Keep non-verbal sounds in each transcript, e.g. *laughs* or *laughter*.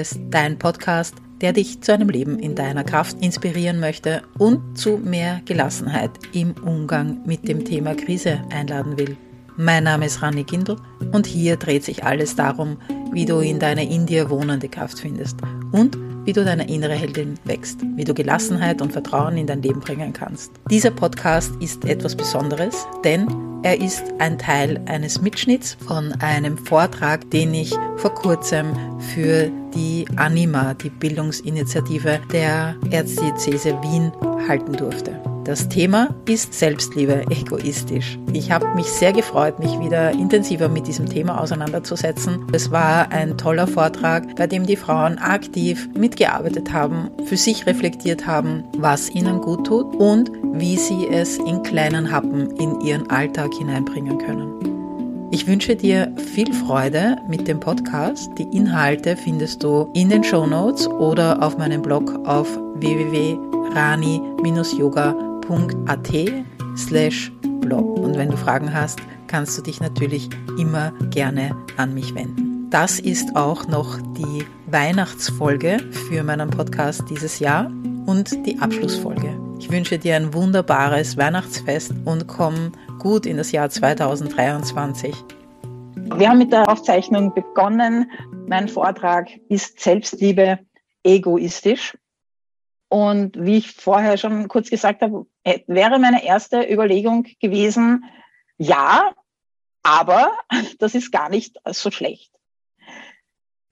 ist dein Podcast, der dich zu einem Leben in deiner Kraft inspirieren möchte und zu mehr Gelassenheit im Umgang mit dem Thema Krise einladen will. Mein Name ist Rani Gindl und hier dreht sich alles darum, wie du in deine in dir wohnende Kraft findest und wie du deine innere Heldin wächst, wie du Gelassenheit und Vertrauen in dein Leben bringen kannst. Dieser Podcast ist etwas Besonderes, denn er ist ein Teil eines Mitschnitts von einem Vortrag, den ich vor kurzem für die Anima, die Bildungsinitiative der Erzdiözese Wien, halten durfte. Das Thema ist Selbstliebe egoistisch. Ich habe mich sehr gefreut, mich wieder intensiver mit diesem Thema auseinanderzusetzen. Es war ein toller Vortrag, bei dem die Frauen aktiv mitgearbeitet haben, für sich reflektiert haben, was ihnen gut tut und wie sie es in kleinen Happen in ihren Alltag hineinbringen können. Ich wünsche dir viel Freude mit dem Podcast. Die Inhalte findest du in den Show Notes oder auf meinem Blog auf www.rani-yoga.com www.ecom.at slash blog. Und wenn du Fragen hast, kannst du dich natürlich immer gerne an mich wenden. Das ist auch noch die Weihnachtsfolge für meinen Podcast dieses Jahr und die Abschlussfolge. Ich wünsche dir ein wunderbares Weihnachtsfest und komm gut in das Jahr 2023. Wir haben mit der Aufzeichnung begonnen. Mein Vortrag ist Selbstliebe egoistisch. Und wie ich vorher schon kurz gesagt habe, äh, wäre meine erste Überlegung gewesen, ja, aber *laughs* das ist gar nicht so schlecht.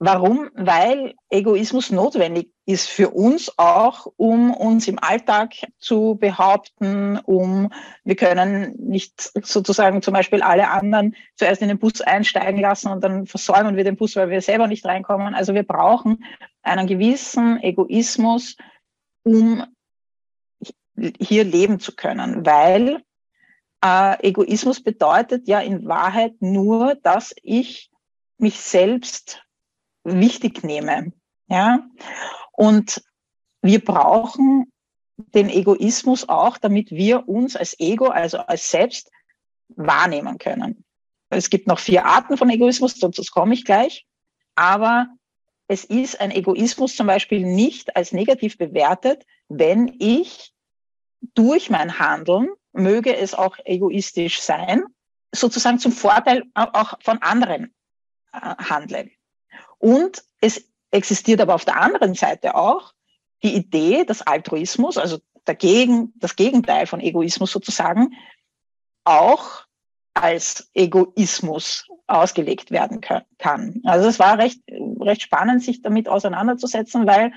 Warum? Weil Egoismus notwendig ist für uns auch, um uns im Alltag zu behaupten, um, wir können nicht sozusagen zum Beispiel alle anderen zuerst in den Bus einsteigen lassen und dann versäumen wir den Bus, weil wir selber nicht reinkommen. Also wir brauchen einen gewissen Egoismus, um hier leben zu können, weil äh, Egoismus bedeutet ja in Wahrheit nur, dass ich mich selbst wichtig nehme. Ja? Und wir brauchen den Egoismus auch, damit wir uns als Ego, also als Selbst, wahrnehmen können. Es gibt noch vier Arten von Egoismus, dazu komme ich gleich. Aber es ist ein Egoismus zum Beispiel nicht als negativ bewertet, wenn ich durch mein Handeln, möge es auch egoistisch sein, sozusagen zum Vorteil auch von anderen äh, handle. Und es existiert aber auf der anderen Seite auch die Idee, dass Altruismus, also dagegen, das Gegenteil von Egoismus sozusagen, auch als Egoismus ausgelegt werden kann. Also es war recht, recht spannend, sich damit auseinanderzusetzen, weil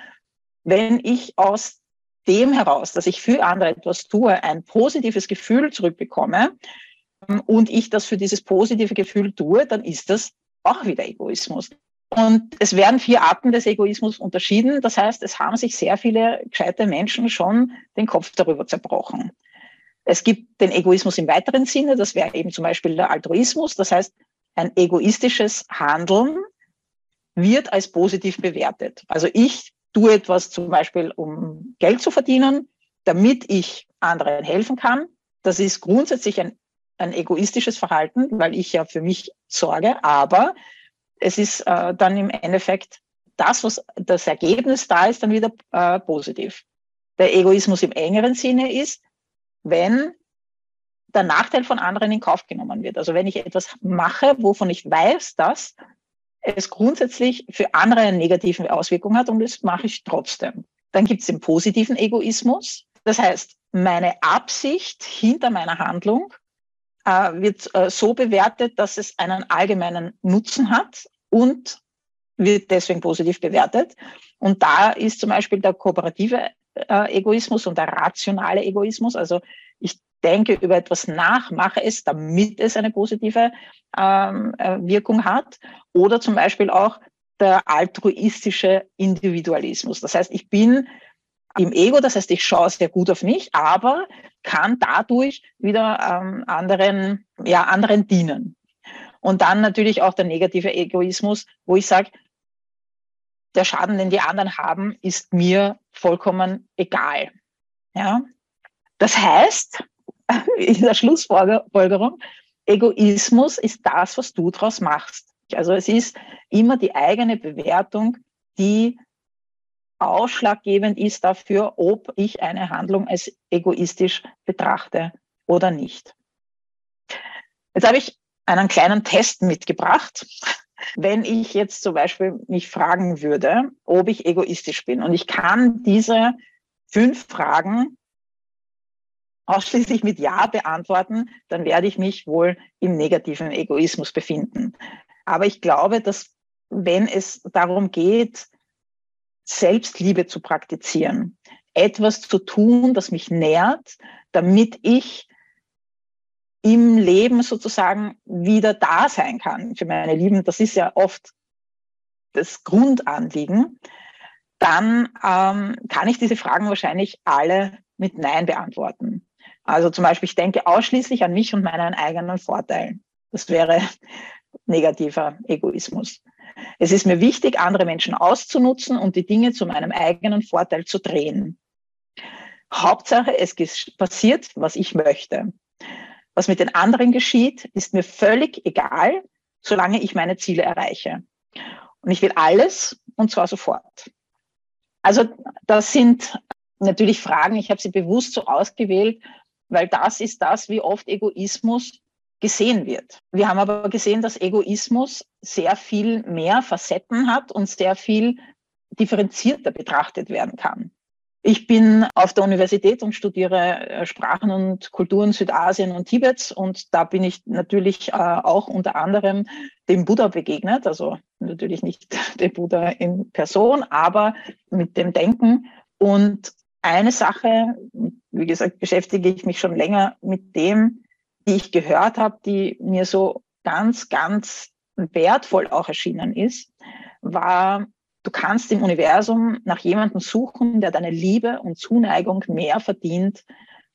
wenn ich aus dem heraus, dass ich für andere etwas tue, ein positives Gefühl zurückbekomme ähm, und ich das für dieses positive Gefühl tue, dann ist das auch wieder Egoismus. Und es werden vier Arten des Egoismus unterschieden. Das heißt, es haben sich sehr viele gescheite Menschen schon den Kopf darüber zerbrochen. Es gibt den Egoismus im weiteren Sinne, das wäre eben zum Beispiel der Altruismus. Das heißt, ein egoistisches Handeln wird als positiv bewertet. Also ich tue etwas zum Beispiel, um Geld zu verdienen, damit ich anderen helfen kann. Das ist grundsätzlich ein, ein egoistisches Verhalten, weil ich ja für mich sorge, aber es ist äh, dann im Endeffekt das, was das Ergebnis da ist, dann wieder äh, positiv. Der Egoismus im engeren Sinne ist, wenn der Nachteil von anderen in Kauf genommen wird. Also wenn ich etwas mache, wovon ich weiß, dass es grundsätzlich für andere eine negative Auswirkung hat und das mache ich trotzdem. Dann gibt es den positiven Egoismus. Das heißt, meine Absicht hinter meiner Handlung äh, wird äh, so bewertet, dass es einen allgemeinen Nutzen hat und wird deswegen positiv bewertet. Und da ist zum Beispiel der kooperative äh, Egoismus und der rationale Egoismus. Also ich denke über etwas nach, mache es, damit es eine positive ähm, äh, Wirkung hat. Oder zum Beispiel auch der altruistische Individualismus. Das heißt, ich bin im Ego, das heißt, ich schaue sehr gut auf mich, aber kann dadurch wieder ähm, anderen, ja, anderen dienen. Und dann natürlich auch der negative Egoismus, wo ich sage, der Schaden, den die anderen haben, ist mir vollkommen egal. Ja? Das heißt, *laughs* in der Schlussfolgerung, Egoismus ist das, was du daraus machst. Also es ist immer die eigene Bewertung die ausschlaggebend ist dafür, ob ich eine Handlung als egoistisch betrachte oder nicht. Jetzt habe ich einen kleinen Test mitgebracht. Wenn ich jetzt zum Beispiel mich fragen würde, ob ich egoistisch bin und ich kann diese fünf Fragen ausschließlich mit Ja beantworten, dann werde ich mich wohl im negativen Egoismus befinden. Aber ich glaube, dass wenn es darum geht, Selbstliebe zu praktizieren, etwas zu tun, das mich nährt, damit ich im Leben sozusagen wieder da sein kann für meine Lieben. Das ist ja oft das Grundanliegen. Dann ähm, kann ich diese Fragen wahrscheinlich alle mit Nein beantworten. Also zum Beispiel, ich denke ausschließlich an mich und meinen eigenen Vorteil. Das wäre *laughs* negativer Egoismus. Es ist mir wichtig, andere Menschen auszunutzen und die Dinge zu meinem eigenen Vorteil zu drehen. Hauptsache, es passiert, was ich möchte. Was mit den anderen geschieht, ist mir völlig egal, solange ich meine Ziele erreiche. Und ich will alles und zwar sofort. Also das sind natürlich Fragen, ich habe sie bewusst so ausgewählt, weil das ist das, wie oft Egoismus gesehen wird. Wir haben aber gesehen, dass Egoismus sehr viel mehr Facetten hat und sehr viel differenzierter betrachtet werden kann. Ich bin auf der Universität und studiere äh, Sprachen und Kulturen Südasien und Tibets und da bin ich natürlich äh, auch unter anderem dem Buddha begegnet, also natürlich nicht *laughs* dem Buddha in Person, aber mit dem Denken. Und eine Sache, wie gesagt, beschäftige ich mich schon länger mit dem, die ich gehört habe, die mir so ganz, ganz wertvoll auch erschienen ist, war, du kannst im Universum nach jemandem suchen, der deine Liebe und Zuneigung mehr verdient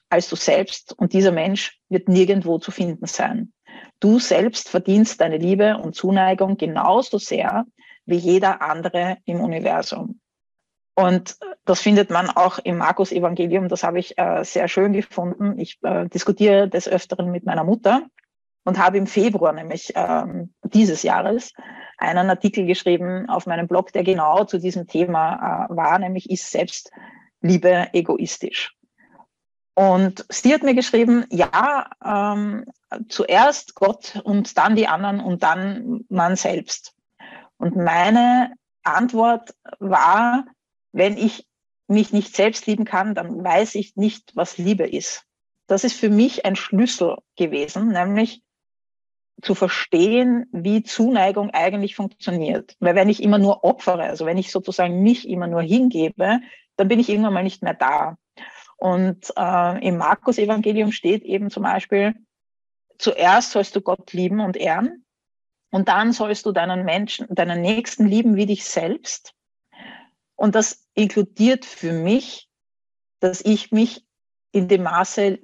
als du selbst. Und dieser Mensch wird nirgendwo zu finden sein. Du selbst verdienst deine Liebe und Zuneigung genauso sehr wie jeder andere im Universum. Und das findet man auch im Markus-Evangelium. Das habe ich äh, sehr schön gefunden. Ich äh, diskutiere des Öfteren mit meiner Mutter und habe im Februar nämlich ähm, dieses Jahres einen Artikel geschrieben auf meinem Blog, der genau zu diesem Thema äh, war, nämlich ist Selbstliebe egoistisch. Und sie hat mir geschrieben, ja, ähm, zuerst Gott und dann die anderen und dann man selbst. Und meine Antwort war, wenn ich mich nicht selbst lieben kann, dann weiß ich nicht, was Liebe ist. Das ist für mich ein Schlüssel gewesen, nämlich zu verstehen, wie Zuneigung eigentlich funktioniert. Weil wenn ich immer nur opfere, also wenn ich sozusagen mich immer nur hingebe, dann bin ich irgendwann mal nicht mehr da. Und äh, im Markus-Evangelium steht eben zum Beispiel, zuerst sollst du Gott lieben und ehren und dann sollst du deinen Menschen, deinen Nächsten lieben wie dich selbst. Und das inkludiert für mich, dass ich mich in dem Maße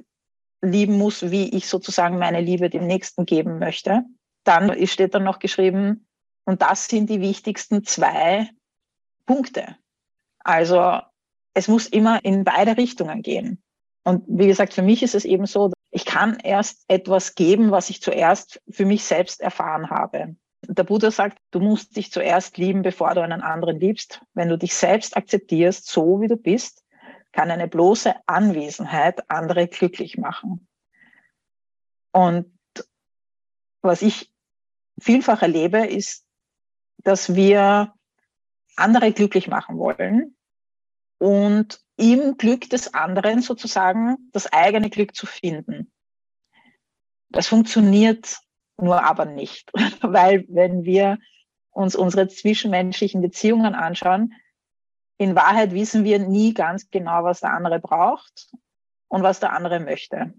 lieben muss, wie ich sozusagen meine Liebe dem Nächsten geben möchte. Dann steht dann noch geschrieben, und das sind die wichtigsten zwei Punkte. Also es muss immer in beide Richtungen gehen. Und wie gesagt, für mich ist es eben so, ich kann erst etwas geben, was ich zuerst für mich selbst erfahren habe. Der Buddha sagt, du musst dich zuerst lieben, bevor du einen anderen liebst. Wenn du dich selbst akzeptierst, so wie du bist, kann eine bloße Anwesenheit andere glücklich machen. Und was ich vielfach erlebe, ist, dass wir andere glücklich machen wollen und im Glück des anderen sozusagen das eigene Glück zu finden. Das funktioniert nur aber nicht, *laughs* weil wenn wir uns unsere zwischenmenschlichen Beziehungen anschauen, in Wahrheit wissen wir nie ganz genau, was der andere braucht und was der andere möchte.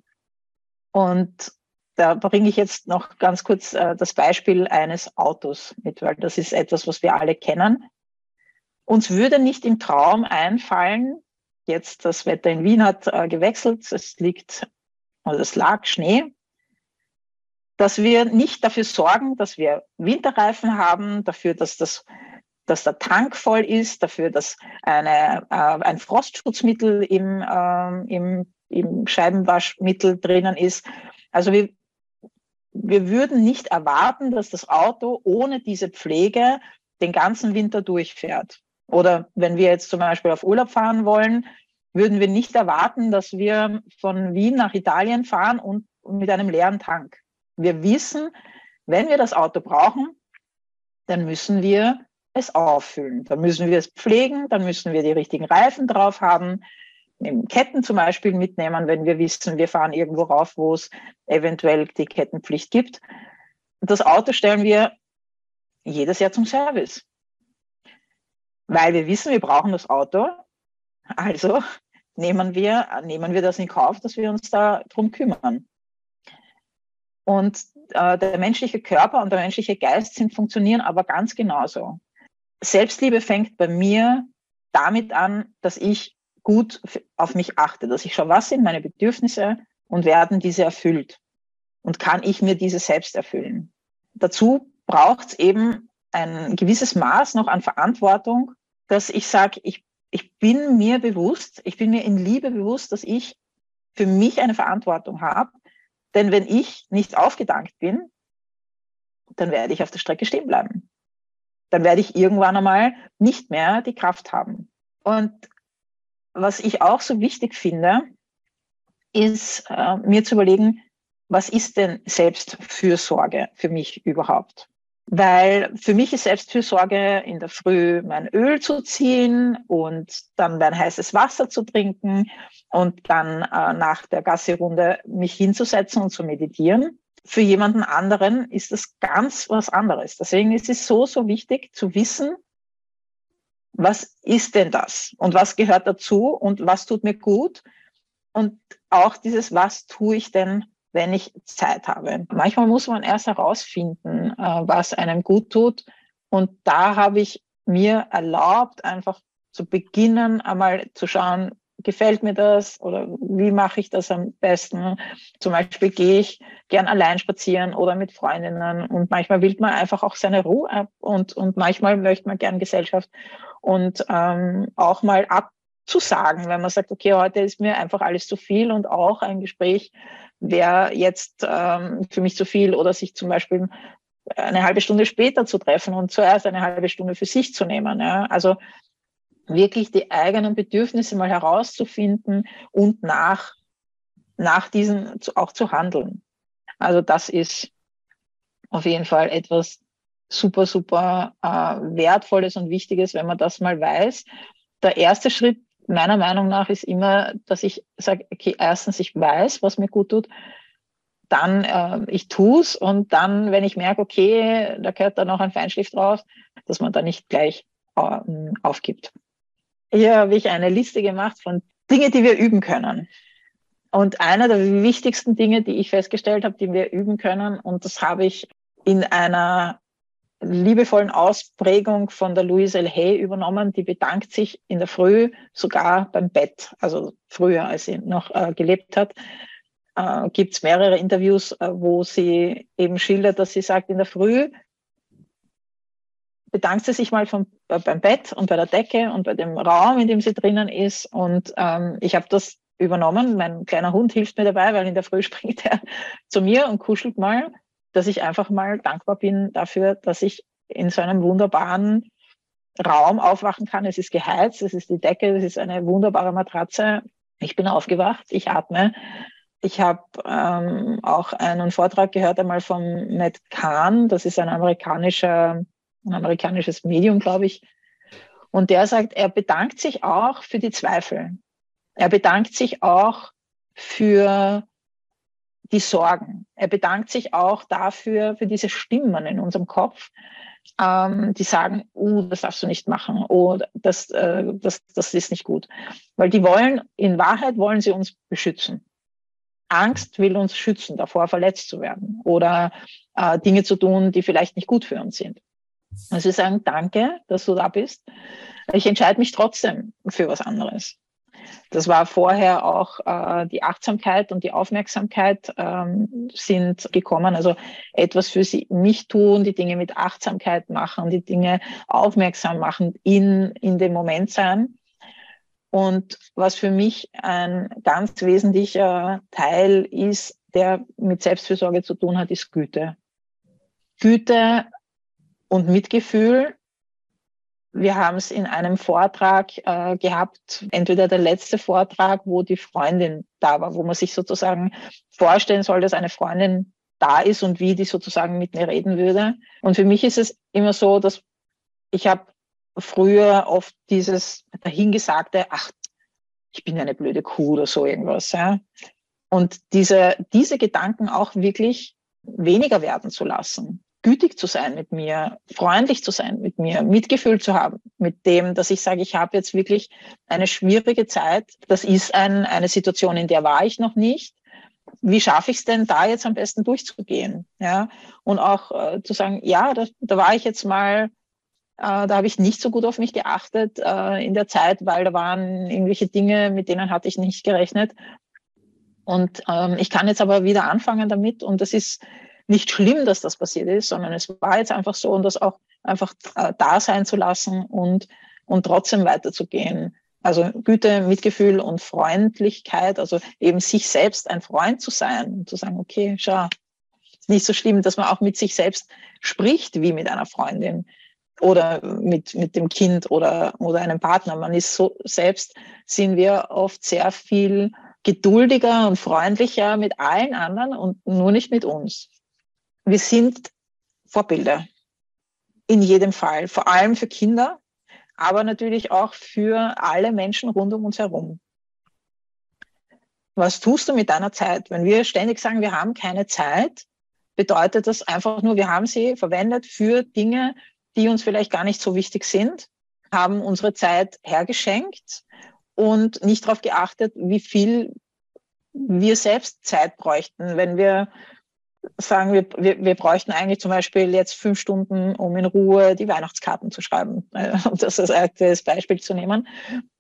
Und da bringe ich jetzt noch ganz kurz äh, das Beispiel eines Autos mit, weil das ist etwas, was wir alle kennen. Uns würde nicht im Traum einfallen, jetzt das Wetter in Wien hat äh, gewechselt, es liegt, also es lag Schnee, dass wir nicht dafür sorgen, dass wir Winterreifen haben, dafür, dass das dass der Tank voll ist, dafür, dass eine, äh, ein Frostschutzmittel im, äh, im, im Scheibenwaschmittel drinnen ist. Also wir, wir würden nicht erwarten, dass das Auto ohne diese Pflege den ganzen Winter durchfährt. Oder wenn wir jetzt zum Beispiel auf Urlaub fahren wollen, würden wir nicht erwarten, dass wir von Wien nach Italien fahren und mit einem leeren Tank. Wir wissen, wenn wir das Auto brauchen, dann müssen wir es auffüllen. Dann müssen wir es pflegen, dann müssen wir die richtigen Reifen drauf haben, Ketten zum Beispiel mitnehmen, wenn wir wissen, wir fahren irgendwo rauf, wo es eventuell die Kettenpflicht gibt. Das Auto stellen wir jedes Jahr zum Service, weil wir wissen, wir brauchen das Auto. Also nehmen wir, nehmen wir das in Kauf, dass wir uns da drum kümmern. Und äh, der menschliche Körper und der menschliche Geist sind funktionieren aber ganz genauso. Selbstliebe fängt bei mir damit an, dass ich gut auf mich achte, dass ich schaue, was sind meine Bedürfnisse und werden diese erfüllt und kann ich mir diese selbst erfüllen. Dazu braucht es eben ein gewisses Maß noch an Verantwortung, dass ich sage, ich, ich bin mir bewusst, ich bin mir in Liebe bewusst, dass ich für mich eine Verantwortung habe. Denn wenn ich nicht aufgedankt bin, dann werde ich auf der Strecke stehen bleiben. Dann werde ich irgendwann einmal nicht mehr die Kraft haben. Und was ich auch so wichtig finde, ist äh, mir zu überlegen, was ist denn Selbstfürsorge für mich überhaupt? Weil für mich ist Selbstfürsorge in der Früh mein Öl zu ziehen und dann mein heißes Wasser zu trinken und dann äh, nach der Gasserunde mich hinzusetzen und zu meditieren. Für jemanden anderen ist das ganz was anderes. Deswegen ist es so, so wichtig zu wissen, was ist denn das und was gehört dazu und was tut mir gut und auch dieses, was tue ich denn, wenn ich Zeit habe. Manchmal muss man erst herausfinden, äh, was einem gut tut und da habe ich mir erlaubt, einfach zu beginnen, einmal zu schauen, gefällt mir das oder wie mache ich das am besten? Zum Beispiel gehe ich gern allein spazieren oder mit Freundinnen und manchmal will man einfach auch seine Ruhe ab und, und manchmal möchte man gern Gesellschaft und ähm, auch mal abzusagen, wenn man sagt, okay, heute ist mir einfach alles zu viel und auch ein Gespräch wäre jetzt ähm, für mich zu viel oder sich zum Beispiel eine halbe Stunde später zu treffen und zuerst eine halbe Stunde für sich zu nehmen. Ja? Also wirklich die eigenen Bedürfnisse mal herauszufinden und nach, nach diesen auch zu handeln. Also das ist auf jeden Fall etwas, super, super äh, wertvolles und wichtiges, wenn man das mal weiß. Der erste Schritt meiner Meinung nach ist immer, dass ich sage, okay, erstens, ich weiß, was mir gut tut, dann äh, ich tu's und dann, wenn ich merke, okay, da gehört da noch ein Feinschliff drauf, dass man da nicht gleich äh, aufgibt. Hier habe ich eine Liste gemacht von Dinge, die wir üben können. Und einer der wichtigsten Dinge, die ich festgestellt habe, die wir üben können, und das habe ich in einer liebevollen Ausprägung von der Louise L. Hay übernommen. Die bedankt sich in der Früh sogar beim Bett, also früher, als sie noch äh, gelebt hat. Äh, Gibt es mehrere Interviews, äh, wo sie eben schildert, dass sie sagt, in der Früh bedankt sie sich mal vom, äh, beim Bett und bei der Decke und bei dem Raum, in dem sie drinnen ist. Und ähm, ich habe das übernommen. Mein kleiner Hund hilft mir dabei, weil in der Früh *laughs* springt er zu mir und kuschelt mal dass ich einfach mal dankbar bin dafür, dass ich in so einem wunderbaren Raum aufwachen kann. Es ist geheizt, es ist die Decke, es ist eine wunderbare Matratze. Ich bin aufgewacht, ich atme. Ich habe ähm, auch einen Vortrag gehört einmal von Matt Kahn, das ist ein amerikanischer, ein amerikanisches Medium, glaube ich. Und der sagt, er bedankt sich auch für die Zweifel. Er bedankt sich auch für die Sorgen. Er bedankt sich auch dafür, für diese Stimmen in unserem Kopf, ähm, die sagen, oh, das darfst du nicht machen, oh, das, äh, das, das ist nicht gut. Weil die wollen, in Wahrheit wollen sie uns beschützen. Angst will uns schützen, davor verletzt zu werden oder äh, Dinge zu tun, die vielleicht nicht gut für uns sind. Also sie sagen, danke, dass du da bist. Ich entscheide mich trotzdem für was anderes. Das war vorher auch äh, die Achtsamkeit und die Aufmerksamkeit ähm, sind gekommen. Also etwas für sie, mich tun, die Dinge mit Achtsamkeit machen, die Dinge aufmerksam machen, in, in dem Moment sein. Und was für mich ein ganz wesentlicher Teil ist, der mit Selbstfürsorge zu tun hat, ist Güte. Güte und Mitgefühl wir haben es in einem Vortrag äh, gehabt, entweder der letzte Vortrag, wo die Freundin da war, wo man sich sozusagen vorstellen soll, dass eine Freundin da ist und wie die sozusagen mit mir reden würde. Und für mich ist es immer so, dass ich habe früher oft dieses dahingesagte, ach, ich bin eine blöde Kuh oder so irgendwas. Ja? Und diese, diese Gedanken auch wirklich weniger werden zu lassen gütig zu sein mit mir, freundlich zu sein mit mir, Mitgefühl zu haben mit dem, dass ich sage, ich habe jetzt wirklich eine schwierige Zeit. Das ist ein, eine Situation, in der war ich noch nicht. Wie schaffe ich es denn, da jetzt am besten durchzugehen? Ja, und auch äh, zu sagen, ja, da, da war ich jetzt mal äh, da habe ich nicht so gut auf mich geachtet äh, in der Zeit, weil da waren irgendwelche Dinge, mit denen hatte ich nicht gerechnet. Und ähm, ich kann jetzt aber wieder anfangen damit. Und das ist nicht schlimm, dass das passiert ist, sondern es war jetzt einfach so und das auch einfach äh, da sein zu lassen und, und trotzdem weiterzugehen. Also Güte, Mitgefühl und Freundlichkeit, also eben sich selbst ein Freund zu sein und zu sagen, okay, schau, ist nicht so schlimm, dass man auch mit sich selbst spricht wie mit einer Freundin oder mit, mit dem Kind oder, oder einem Partner. Man ist so selbst, sind wir oft sehr viel geduldiger und freundlicher mit allen anderen und nur nicht mit uns wir sind Vorbilder in jedem Fall, vor allem für Kinder, aber natürlich auch für alle Menschen rund um uns herum. Was tust du mit deiner Zeit? Wenn wir ständig sagen, wir haben keine Zeit, bedeutet das einfach nur, wir haben sie verwendet für Dinge, die uns vielleicht gar nicht so wichtig sind, haben unsere Zeit hergeschenkt und nicht darauf geachtet, wie viel wir selbst Zeit bräuchten, wenn wir sagen, wir, wir, wir bräuchten eigentlich zum Beispiel jetzt fünf Stunden, um in Ruhe die Weihnachtskarten zu schreiben, *laughs* äh, um das als aktuelles Beispiel zu nehmen.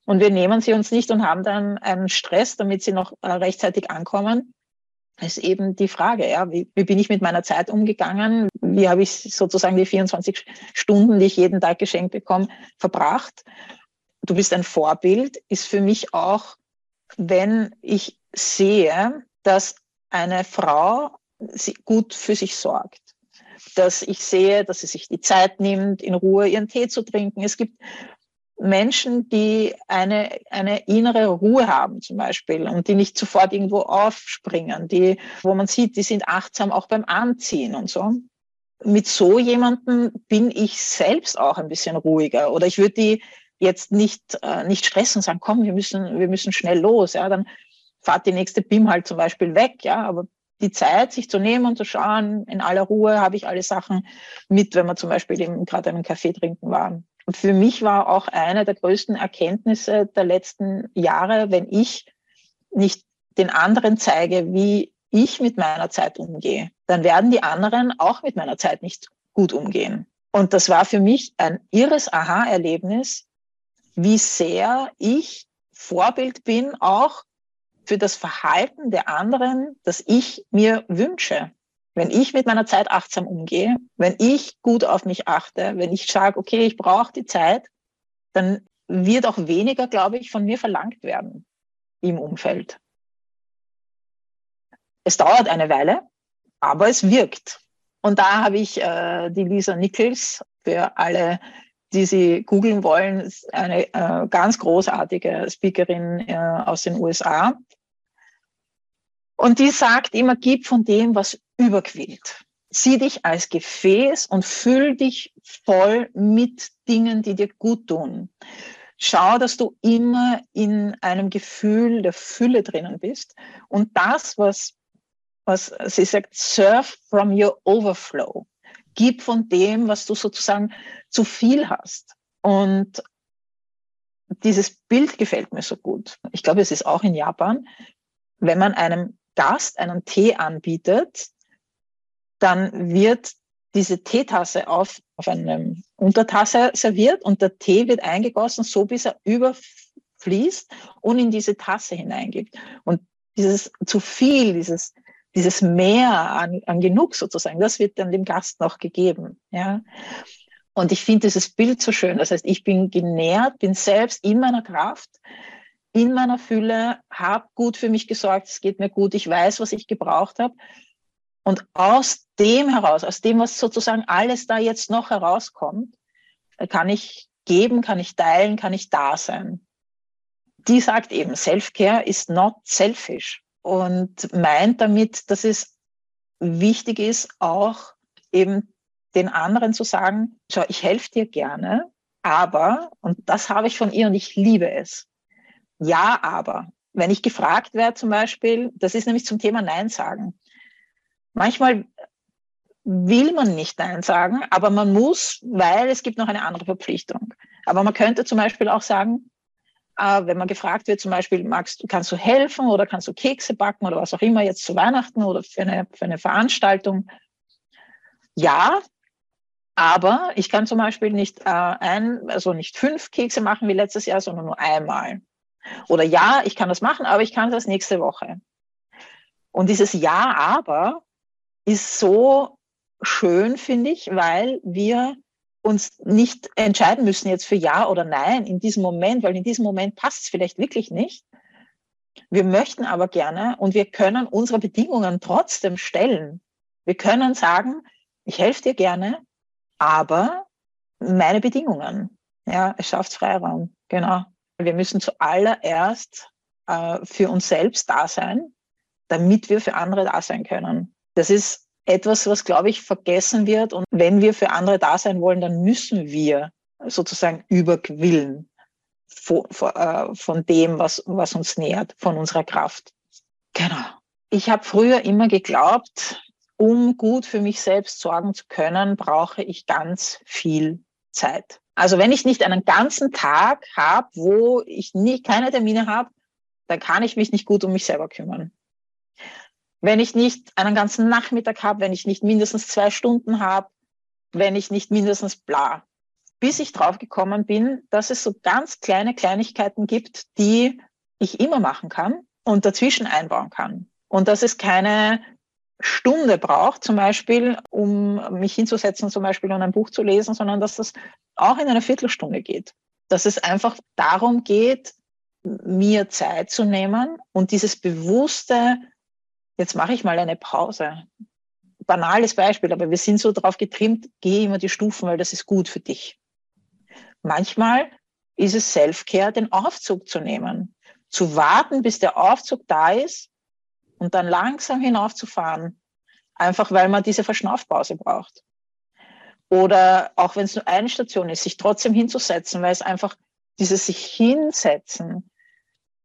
Und wir nehmen sie uns nicht und haben dann einen Stress, damit sie noch äh, rechtzeitig ankommen. Das ist eben die Frage, ja, wie, wie bin ich mit meiner Zeit umgegangen? Wie habe ich sozusagen die 24 Stunden, die ich jeden Tag geschenkt bekomme, verbracht? Du bist ein Vorbild, ist für mich auch, wenn ich sehe, dass eine Frau gut für sich sorgt. Dass ich sehe, dass sie sich die Zeit nimmt, in Ruhe ihren Tee zu trinken. Es gibt Menschen, die eine, eine innere Ruhe haben zum Beispiel und die nicht sofort irgendwo aufspringen, die, wo man sieht, die sind achtsam auch beim Anziehen und so. Mit so jemandem bin ich selbst auch ein bisschen ruhiger oder ich würde die jetzt nicht, äh, nicht stressen und sagen, komm, wir müssen, wir müssen schnell los, ja, dann fahrt die nächste BIM halt zum Beispiel weg, ja, aber die Zeit, sich zu nehmen und zu schauen, in aller Ruhe habe ich alle Sachen mit, wenn man zum Beispiel eben gerade einen Kaffee trinken war. Und für mich war auch eine der größten Erkenntnisse der letzten Jahre, wenn ich nicht den anderen zeige, wie ich mit meiner Zeit umgehe, dann werden die anderen auch mit meiner Zeit nicht gut umgehen. Und das war für mich ein irres Aha-Erlebnis, wie sehr ich Vorbild bin, auch für das Verhalten der anderen, das ich mir wünsche. Wenn ich mit meiner Zeit achtsam umgehe, wenn ich gut auf mich achte, wenn ich sage, okay, ich brauche die Zeit, dann wird auch weniger, glaube ich, von mir verlangt werden im Umfeld. Es dauert eine Weile, aber es wirkt. Und da habe ich äh, die Lisa Nichols für alle, die sie googeln wollen, eine äh, ganz großartige Speakerin äh, aus den USA, und die sagt immer, gib von dem, was überquillt. Sieh dich als Gefäß und füll dich voll mit Dingen, die dir gut tun. Schau, dass du immer in einem Gefühl der Fülle drinnen bist. Und das, was, was sie sagt, serve from your overflow. Gib von dem, was du sozusagen zu viel hast. Und dieses Bild gefällt mir so gut. Ich glaube, es ist auch in Japan. Wenn man einem Gast einen Tee anbietet, dann wird diese Teetasse auf, auf eine Untertasse serviert und der Tee wird eingegossen, so bis er überfließt und in diese Tasse hineingibt. Und dieses zu viel, dieses, dieses Mehr an, an genug sozusagen, das wird dann dem Gast noch gegeben. Ja. Und ich finde dieses Bild so schön. Das heißt, ich bin genährt, bin selbst in meiner Kraft, in meiner Fülle, habe gut für mich gesorgt, es geht mir gut, ich weiß, was ich gebraucht habe. Und aus dem heraus, aus dem, was sozusagen alles da jetzt noch herauskommt, kann ich geben, kann ich teilen, kann ich da sein. Die sagt eben, Self-Care ist not selfish und meint damit, dass es wichtig ist, auch eben den anderen zu sagen, schau, ich helfe dir gerne, aber, und das habe ich von ihr und ich liebe es, ja, aber, wenn ich gefragt werde zum Beispiel, das ist nämlich zum Thema Nein sagen. Manchmal will man nicht Nein sagen, aber man muss, weil es gibt noch eine andere Verpflichtung. Aber man könnte zum Beispiel auch sagen, äh, wenn man gefragt wird, zum Beispiel, magst kannst du helfen oder kannst du Kekse backen oder was auch immer jetzt zu Weihnachten oder für eine, für eine Veranstaltung? Ja, aber ich kann zum Beispiel nicht äh, ein, also nicht fünf Kekse machen wie letztes Jahr, sondern nur einmal. Oder ja, ich kann das machen, aber ich kann das nächste Woche. Und dieses Ja, aber ist so schön, finde ich, weil wir uns nicht entscheiden müssen jetzt für Ja oder Nein in diesem Moment, weil in diesem Moment passt es vielleicht wirklich nicht. Wir möchten aber gerne und wir können unsere Bedingungen trotzdem stellen. Wir können sagen, ich helfe dir gerne, aber meine Bedingungen. Ja, es schafft Freiraum. Genau. Wir müssen zuallererst äh, für uns selbst da sein, damit wir für andere da sein können. Das ist etwas, was, glaube ich, vergessen wird. Und wenn wir für andere da sein wollen, dann müssen wir sozusagen überquillen von, äh, von dem, was, was uns nährt, von unserer Kraft. Genau. Ich habe früher immer geglaubt, um gut für mich selbst sorgen zu können, brauche ich ganz viel Zeit. Also wenn ich nicht einen ganzen Tag habe, wo ich nie, keine Termine habe, dann kann ich mich nicht gut um mich selber kümmern wenn ich nicht einen ganzen Nachmittag habe, wenn ich nicht mindestens zwei Stunden habe, wenn ich nicht mindestens bla. Bis ich drauf gekommen bin, dass es so ganz kleine Kleinigkeiten gibt, die ich immer machen kann und dazwischen einbauen kann. Und dass es keine Stunde braucht, zum Beispiel, um mich hinzusetzen, zum Beispiel und ein Buch zu lesen, sondern dass das auch in einer Viertelstunde geht. Dass es einfach darum geht, mir Zeit zu nehmen und dieses bewusste jetzt mache ich mal eine Pause. Banales Beispiel, aber wir sind so drauf getrimmt, geh immer die Stufen, weil das ist gut für dich. Manchmal ist es Self-Care, den Aufzug zu nehmen, zu warten, bis der Aufzug da ist und dann langsam hinaufzufahren, einfach weil man diese Verschnaufpause braucht. Oder auch wenn es nur eine Station ist, sich trotzdem hinzusetzen, weil es einfach dieses sich hinsetzen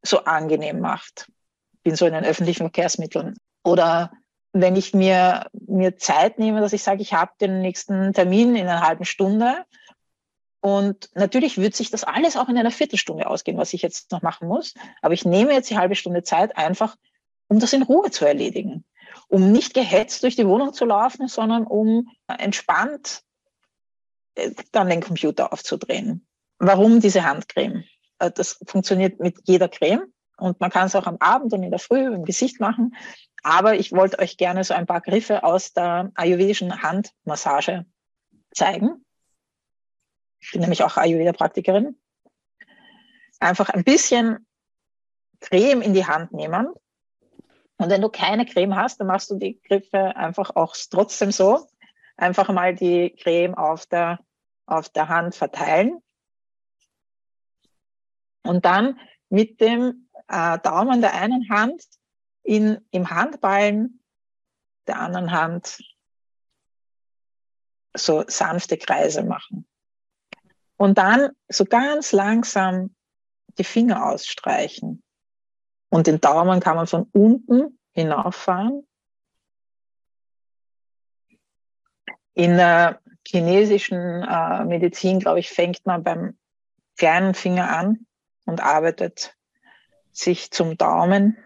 so angenehm macht bin so in den öffentlichen Verkehrsmitteln. Oder wenn ich mir, mir Zeit nehme, dass ich sage, ich habe den nächsten Termin in einer halben Stunde. Und natürlich wird sich das alles auch in einer Viertelstunde ausgehen, was ich jetzt noch machen muss. Aber ich nehme jetzt die halbe Stunde Zeit einfach, um das in Ruhe zu erledigen. Um nicht gehetzt durch die Wohnung zu laufen, sondern um entspannt äh, dann den Computer aufzudrehen. Warum diese Handcreme? Äh, das funktioniert mit jeder Creme. Und man kann es auch am Abend und in der Früh im Gesicht machen. Aber ich wollte euch gerne so ein paar Griffe aus der ayurvedischen Handmassage zeigen. Ich bin nämlich auch Ayurveda-Praktikerin. Einfach ein bisschen Creme in die Hand nehmen. Und wenn du keine Creme hast, dann machst du die Griffe einfach auch trotzdem so. Einfach mal die Creme auf der, auf der Hand verteilen. Und dann mit dem äh, Daumen der einen Hand in, im Handballen der anderen Hand so sanfte Kreise machen. Und dann so ganz langsam die Finger ausstreichen. Und den Daumen kann man von unten hinauffahren. In der chinesischen äh, Medizin, glaube ich, fängt man beim kleinen Finger an und arbeitet sich zum Daumen.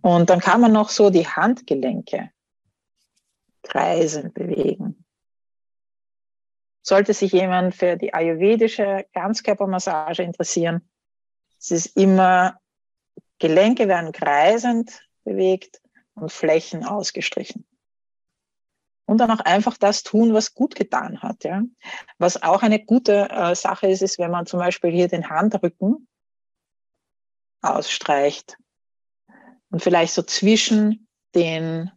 Und dann kann man noch so die Handgelenke kreisen, bewegen. Sollte sich jemand für die ayurvedische Ganzkörpermassage interessieren, es ist immer, Gelenke werden kreisend bewegt und Flächen ausgestrichen. Und dann auch einfach das tun, was gut getan hat. Ja. Was auch eine gute äh, Sache ist, ist, wenn man zum Beispiel hier den Handrücken ausstreicht. Und vielleicht so zwischen den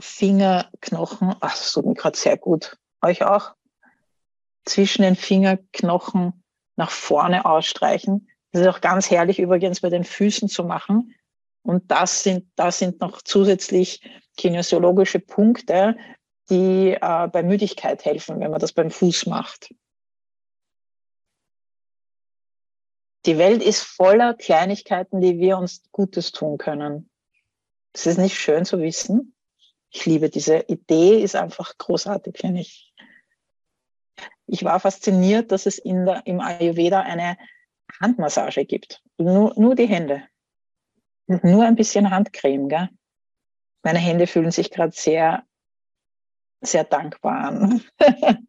Fingerknochen, ach, das tut mir gerade sehr gut, euch auch, zwischen den Fingerknochen nach vorne ausstreichen. Das ist auch ganz herrlich übrigens bei den Füßen zu machen. Und das sind, das sind noch zusätzlich kinesiologische Punkte, die äh, bei Müdigkeit helfen, wenn man das beim Fuß macht. Die Welt ist voller Kleinigkeiten, die wir uns Gutes tun können. Das ist nicht schön zu wissen. Ich liebe diese Idee, ist einfach großartig, finde ich. Ich war fasziniert, dass es in der, im Ayurveda eine Handmassage gibt. Nur, nur die Hände. Nur ein bisschen Handcreme, gell? Meine Hände fühlen sich gerade sehr, sehr dankbar an. *laughs*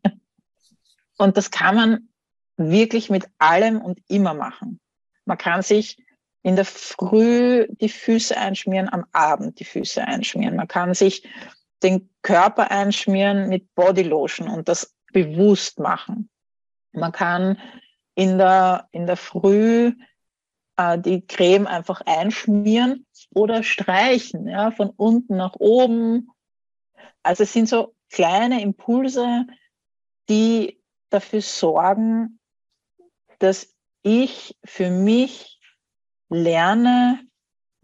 und das kann man wirklich mit allem und immer machen. Man kann sich in der Früh die Füße einschmieren, am Abend die Füße einschmieren. Man kann sich den Körper einschmieren mit Bodylotion und das bewusst machen. Man kann in der, in der Früh äh, die Creme einfach einschmieren oder streichen, ja, von unten nach oben. Also es sind so kleine Impulse, die dafür sorgen, dass ich für mich lerne,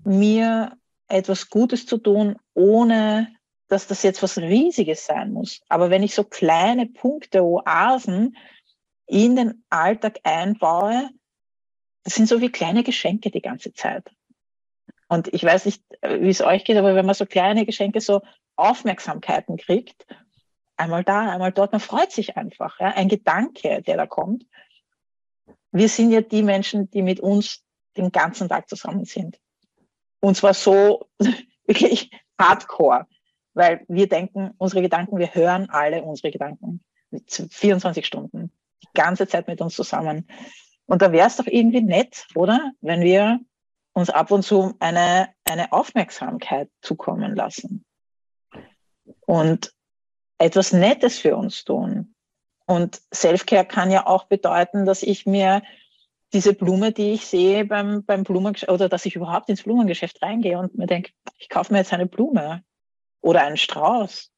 mir etwas Gutes zu tun, ohne dass das jetzt was Riesiges sein muss. Aber wenn ich so kleine Punkte, Oasen in den Alltag einbaue, das sind so wie kleine Geschenke die ganze Zeit. Und ich weiß nicht, wie es euch geht, aber wenn man so kleine Geschenke, so Aufmerksamkeiten kriegt, einmal da, einmal dort, man freut sich einfach. Ja? Ein Gedanke, der da kommt wir sind ja die Menschen, die mit uns den ganzen Tag zusammen sind. Und zwar so *laughs* wirklich hardcore, weil wir denken, unsere Gedanken, wir hören alle unsere Gedanken 24 Stunden, die ganze Zeit mit uns zusammen. Und da wäre es doch irgendwie nett, oder? Wenn wir uns ab und zu eine, eine Aufmerksamkeit zukommen lassen und etwas Nettes für uns tun. Und Selfcare kann ja auch bedeuten, dass ich mir diese Blume, die ich sehe beim, beim Blumengeschäft, oder dass ich überhaupt ins Blumengeschäft reingehe und mir denke, ich kaufe mir jetzt eine Blume oder einen Strauß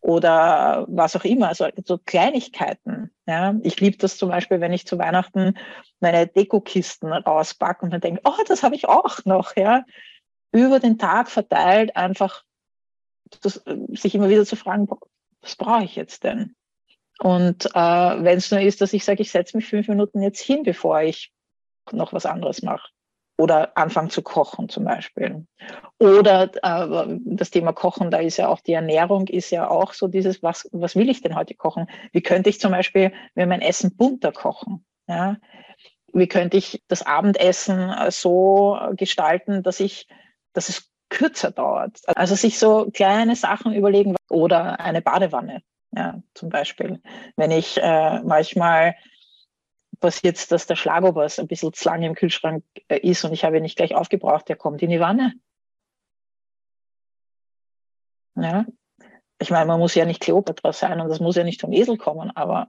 oder was auch immer, also so Kleinigkeiten. Ja. Ich liebe das zum Beispiel, wenn ich zu Weihnachten meine Dekokisten rauspacke und dann denke, oh, das habe ich auch noch. Ja. Über den Tag verteilt einfach das, sich immer wieder zu fragen, was brauche ich jetzt denn? Und äh, wenn es nur ist, dass ich sage, ich setze mich fünf Minuten jetzt hin, bevor ich noch was anderes mache. Oder anfange zu kochen zum Beispiel. Oder äh, das Thema Kochen, da ist ja auch die Ernährung, ist ja auch so dieses, was, was will ich denn heute kochen? Wie könnte ich zum Beispiel mir mein Essen bunter kochen? Ja? Wie könnte ich das Abendessen äh, so gestalten, dass ich, dass es kürzer dauert? Also sich so kleine Sachen überlegen oder eine Badewanne. Ja, zum Beispiel, wenn ich äh, manchmal passiert dass der Schlagobers ein bisschen zu lange im Kühlschrank äh, ist und ich habe ihn nicht gleich aufgebraucht, der kommt in die Wanne. Ja, ich meine, man muss ja nicht Kleopatra sein und das muss ja nicht vom Esel kommen, aber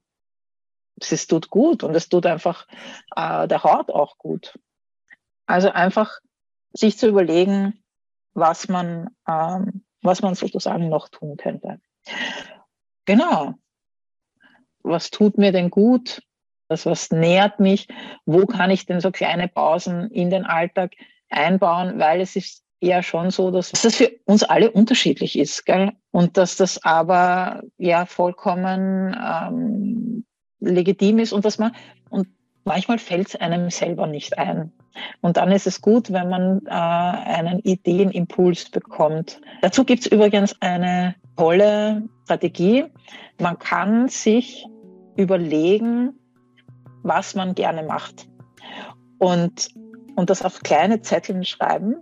es tut gut und es tut einfach äh, der Haut auch gut. Also einfach sich zu überlegen, was man, ähm, was man sozusagen noch tun könnte. Genau. Was tut mir denn gut? Das, was nährt mich? Wo kann ich denn so kleine Pausen in den Alltag einbauen? Weil es ist ja schon so, dass das für uns alle unterschiedlich ist, gell? Und dass das aber ja vollkommen ähm, legitim ist und dass man und manchmal fällt es einem selber nicht ein. Und dann ist es gut, wenn man äh, einen Ideenimpuls bekommt. Dazu gibt es übrigens eine tolle Strategie. Man kann sich überlegen, was man gerne macht. Und, und das auf kleine Zetteln schreiben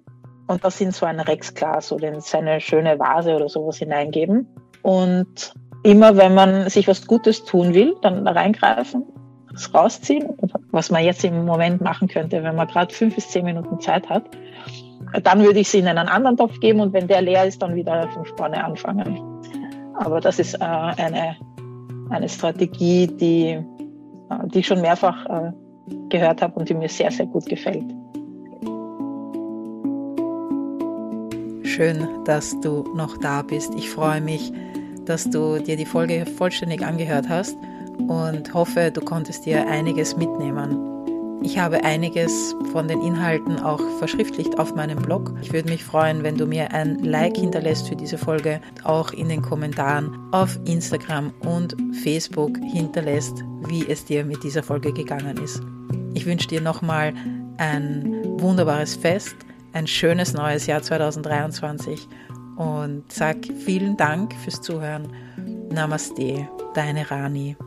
und das in so ein Rexglas oder in seine schöne Vase oder sowas hineingeben. Und immer wenn man sich was Gutes tun will, dann reingreifen, es rausziehen, was man jetzt im Moment machen könnte, wenn man gerade fünf bis zehn Minuten Zeit hat. Dann würde ich sie in einen anderen Topf geben und wenn der leer ist, dann wieder von vorne anfangen. Aber das ist äh, eine, eine Strategie, die, die ich schon mehrfach äh, gehört habe und die mir sehr, sehr gut gefällt. Schön, dass du noch da bist. Ich freue mich, dass du dir die Folge vollständig angehört hast und hoffe, du konntest dir einiges mitnehmen. Ich habe einiges von den Inhalten auch verschriftlicht auf meinem Blog. Ich würde mich freuen, wenn du mir ein Like hinterlässt für diese Folge, auch in den Kommentaren auf Instagram und Facebook hinterlässt, wie es dir mit dieser Folge gegangen ist. Ich wünsche dir nochmal ein wunderbares Fest, ein schönes neues Jahr 2023 und sag vielen Dank fürs Zuhören. Namaste, deine Rani.